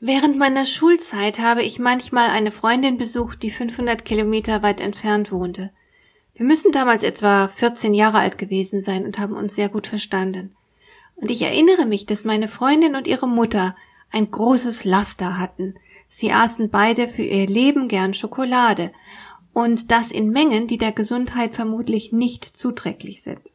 Während meiner Schulzeit habe ich manchmal eine Freundin besucht, die 500 Kilometer weit entfernt wohnte. Wir müssen damals etwa 14 Jahre alt gewesen sein und haben uns sehr gut verstanden. Und ich erinnere mich, dass meine Freundin und ihre Mutter ein großes Laster hatten. Sie aßen beide für ihr Leben gern Schokolade und das in Mengen, die der Gesundheit vermutlich nicht zuträglich sind.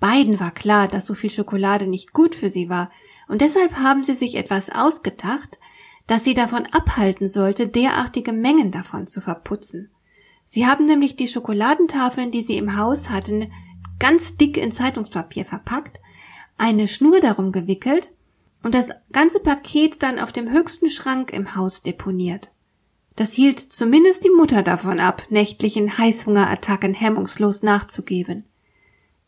Beiden war klar, dass so viel Schokolade nicht gut für sie war, und deshalb haben sie sich etwas ausgedacht, das sie davon abhalten sollte, derartige Mengen davon zu verputzen. Sie haben nämlich die Schokoladentafeln, die sie im Haus hatten, ganz dick in Zeitungspapier verpackt, eine Schnur darum gewickelt und das ganze Paket dann auf dem höchsten Schrank im Haus deponiert. Das hielt zumindest die Mutter davon ab, nächtlichen Heißhungerattacken hemmungslos nachzugeben.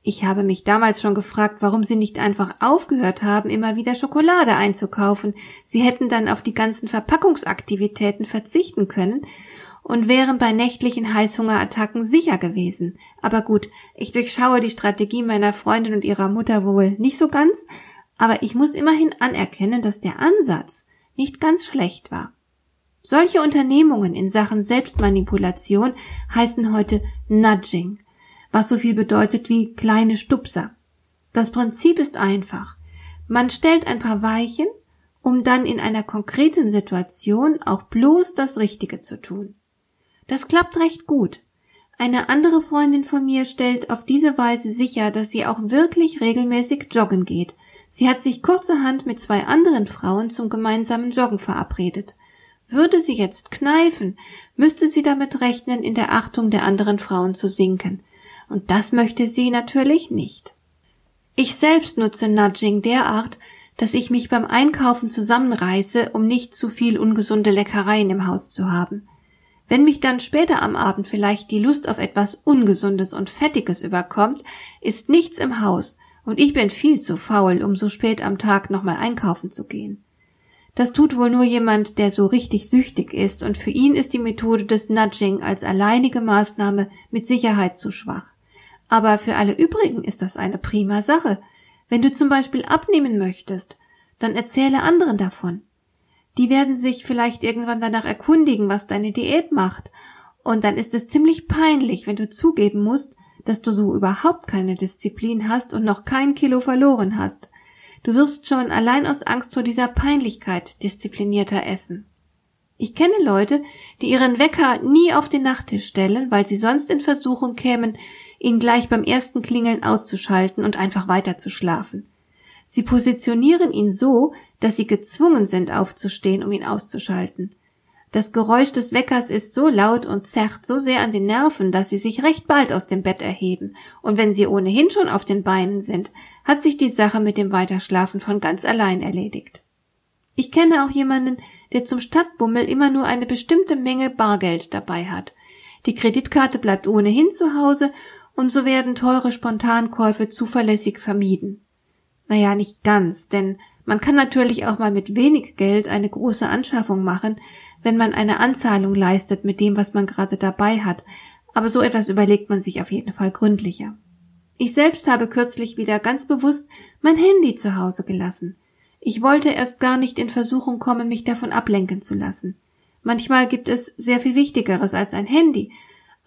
Ich habe mich damals schon gefragt, warum sie nicht einfach aufgehört haben, immer wieder Schokolade einzukaufen. Sie hätten dann auf die ganzen Verpackungsaktivitäten verzichten können und wären bei nächtlichen Heißhungerattacken sicher gewesen. Aber gut, ich durchschaue die Strategie meiner Freundin und ihrer Mutter wohl nicht so ganz, aber ich muss immerhin anerkennen, dass der Ansatz nicht ganz schlecht war. Solche Unternehmungen in Sachen Selbstmanipulation heißen heute Nudging – was so viel bedeutet wie kleine Stupser. Das Prinzip ist einfach. Man stellt ein paar Weichen, um dann in einer konkreten Situation auch bloß das Richtige zu tun. Das klappt recht gut. Eine andere Freundin von mir stellt auf diese Weise sicher, dass sie auch wirklich regelmäßig joggen geht. Sie hat sich kurzerhand mit zwei anderen Frauen zum gemeinsamen Joggen verabredet. Würde sie jetzt kneifen, müsste sie damit rechnen, in der Achtung der anderen Frauen zu sinken. Und das möchte sie natürlich nicht. Ich selbst nutze Nudging derart, dass ich mich beim Einkaufen zusammenreiße, um nicht zu viel ungesunde Leckereien im Haus zu haben. Wenn mich dann später am Abend vielleicht die Lust auf etwas Ungesundes und Fettiges überkommt, ist nichts im Haus und ich bin viel zu faul, um so spät am Tag nochmal einkaufen zu gehen. Das tut wohl nur jemand, der so richtig süchtig ist, und für ihn ist die Methode des Nudging als alleinige Maßnahme mit Sicherheit zu schwach. Aber für alle übrigen ist das eine prima Sache. Wenn du zum Beispiel abnehmen möchtest, dann erzähle anderen davon. Die werden sich vielleicht irgendwann danach erkundigen, was deine Diät macht. Und dann ist es ziemlich peinlich, wenn du zugeben musst, dass du so überhaupt keine Disziplin hast und noch kein Kilo verloren hast. Du wirst schon allein aus Angst vor dieser Peinlichkeit disziplinierter essen. Ich kenne Leute, die ihren Wecker nie auf den Nachttisch stellen, weil sie sonst in Versuchung kämen, ihn gleich beim ersten Klingeln auszuschalten und einfach weiter zu schlafen. Sie positionieren ihn so, dass sie gezwungen sind aufzustehen, um ihn auszuschalten. Das Geräusch des Weckers ist so laut und zerrt so sehr an den Nerven, dass sie sich recht bald aus dem Bett erheben, und wenn sie ohnehin schon auf den Beinen sind, hat sich die Sache mit dem Weiterschlafen von ganz allein erledigt. Ich kenne auch jemanden, der zum Stadtbummel immer nur eine bestimmte Menge Bargeld dabei hat. Die Kreditkarte bleibt ohnehin zu Hause und so werden teure Spontankäufe zuverlässig vermieden. Naja, nicht ganz, denn man kann natürlich auch mal mit wenig Geld eine große Anschaffung machen, wenn man eine Anzahlung leistet mit dem, was man gerade dabei hat, aber so etwas überlegt man sich auf jeden Fall gründlicher. Ich selbst habe kürzlich wieder ganz bewusst mein Handy zu Hause gelassen. Ich wollte erst gar nicht in Versuchung kommen, mich davon ablenken zu lassen. Manchmal gibt es sehr viel Wichtigeres als ein Handy,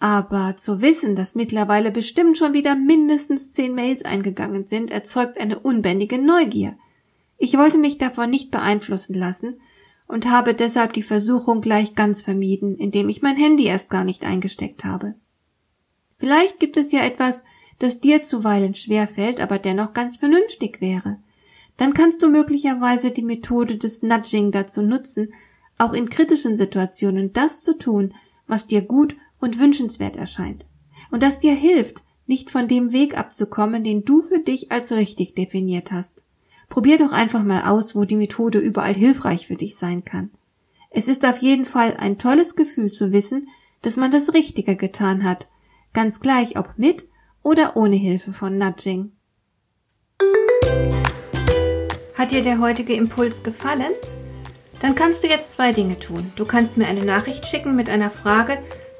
aber zu wissen, dass mittlerweile bestimmt schon wieder mindestens zehn Mails eingegangen sind, erzeugt eine unbändige Neugier. Ich wollte mich davon nicht beeinflussen lassen und habe deshalb die Versuchung gleich ganz vermieden, indem ich mein Handy erst gar nicht eingesteckt habe. Vielleicht gibt es ja etwas, das dir zuweilen schwer fällt, aber dennoch ganz vernünftig wäre. Dann kannst du möglicherweise die Methode des Nudging dazu nutzen, auch in kritischen Situationen das zu tun, was dir gut und wünschenswert erscheint. Und das dir hilft, nicht von dem Weg abzukommen, den du für dich als richtig definiert hast. Probier doch einfach mal aus, wo die Methode überall hilfreich für dich sein kann. Es ist auf jeden Fall ein tolles Gefühl zu wissen, dass man das Richtige getan hat, ganz gleich ob mit oder ohne Hilfe von Nudging. Hat dir der heutige Impuls gefallen? Dann kannst du jetzt zwei Dinge tun. Du kannst mir eine Nachricht schicken mit einer Frage,